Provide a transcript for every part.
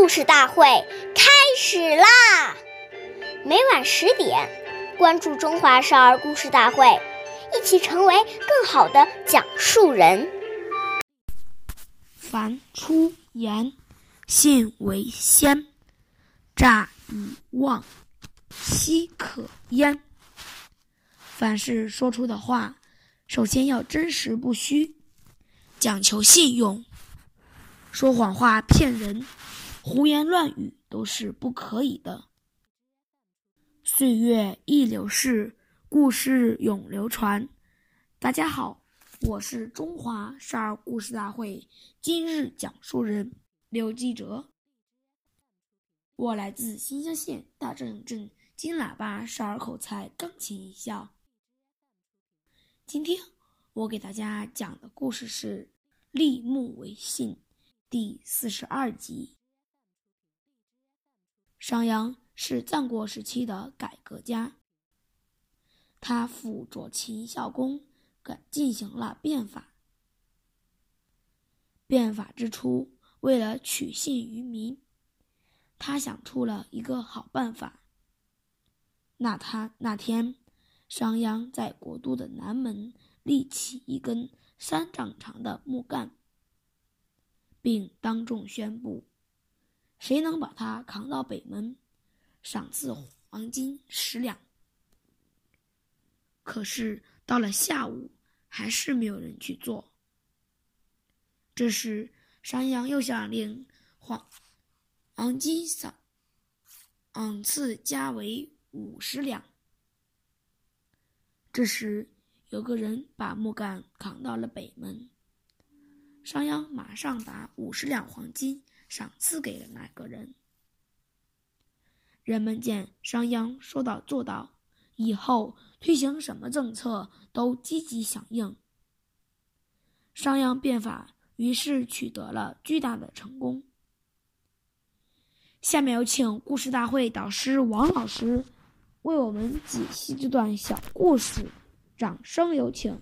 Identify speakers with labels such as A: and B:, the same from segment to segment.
A: 故事大会开始啦！每晚十点，关注《中华少儿故事大会》，一起成为更好的讲述人。
B: 凡出言，信为先，诈以妄，奚可焉？凡是说出的话，首先要真实不虚，讲求信用。说谎话骗人，胡言乱语都是不可以的。岁月易流逝，故事永流传。大家好，我是中华少儿故事大会今日讲述人刘继哲。我来自新乡县大正镇金喇叭少儿口才钢琴艺校。今天我给大家讲的故事是立木为信。第四十二集，商鞅是战国时期的改革家。他辅佐秦孝公，改进行了变法。变法之初，为了取信于民，他想出了一个好办法。那他那天，商鞅在国都的南门立起一根三丈长的木杆。并当众宣布，谁能把他扛到北门，赏赐黄金十两。可是到了下午，还是没有人去做。这时，商鞅又下令黄黄金赏赏赐加为五十两。这时，有个人把木杆扛到了北门。商鞅马上把五十两黄金赏赐给了那个人。人们见商鞅说到做到，以后推行什么政策都积极响应。商鞅变法于是取得了巨大的成功。下面有请故事大会导师王老师为我们解析这段小故事，掌声有请。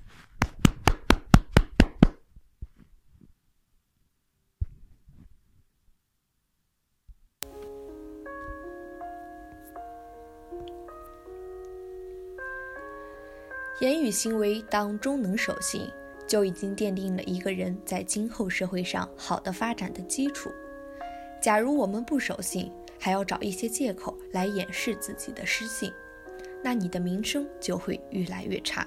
C: 言语行为当中能守信，就已经奠定了一个人在今后社会上好的发展的基础。假如我们不守信，还要找一些借口来掩饰自己的失信，那你的名声就会越来越差。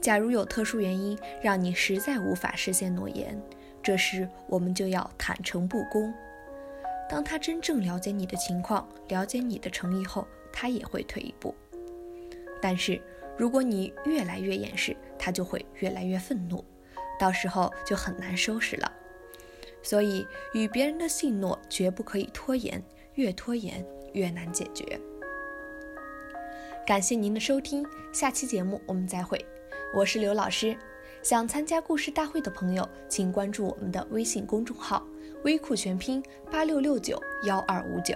C: 假如有特殊原因让你实在无法实现诺言，这时我们就要坦诚不公。当他真正了解你的情况，了解你的诚意后，他也会退一步。但是，如果你越来越掩饰，他就会越来越愤怒，到时候就很难收拾了。所以，与别人的信诺绝不可以拖延，越拖延越难解决。感谢您的收听，下期节目我们再会。我是刘老师，想参加故事大会的朋友，请关注我们的微信公众号“微库全拼八六六九幺二五九”。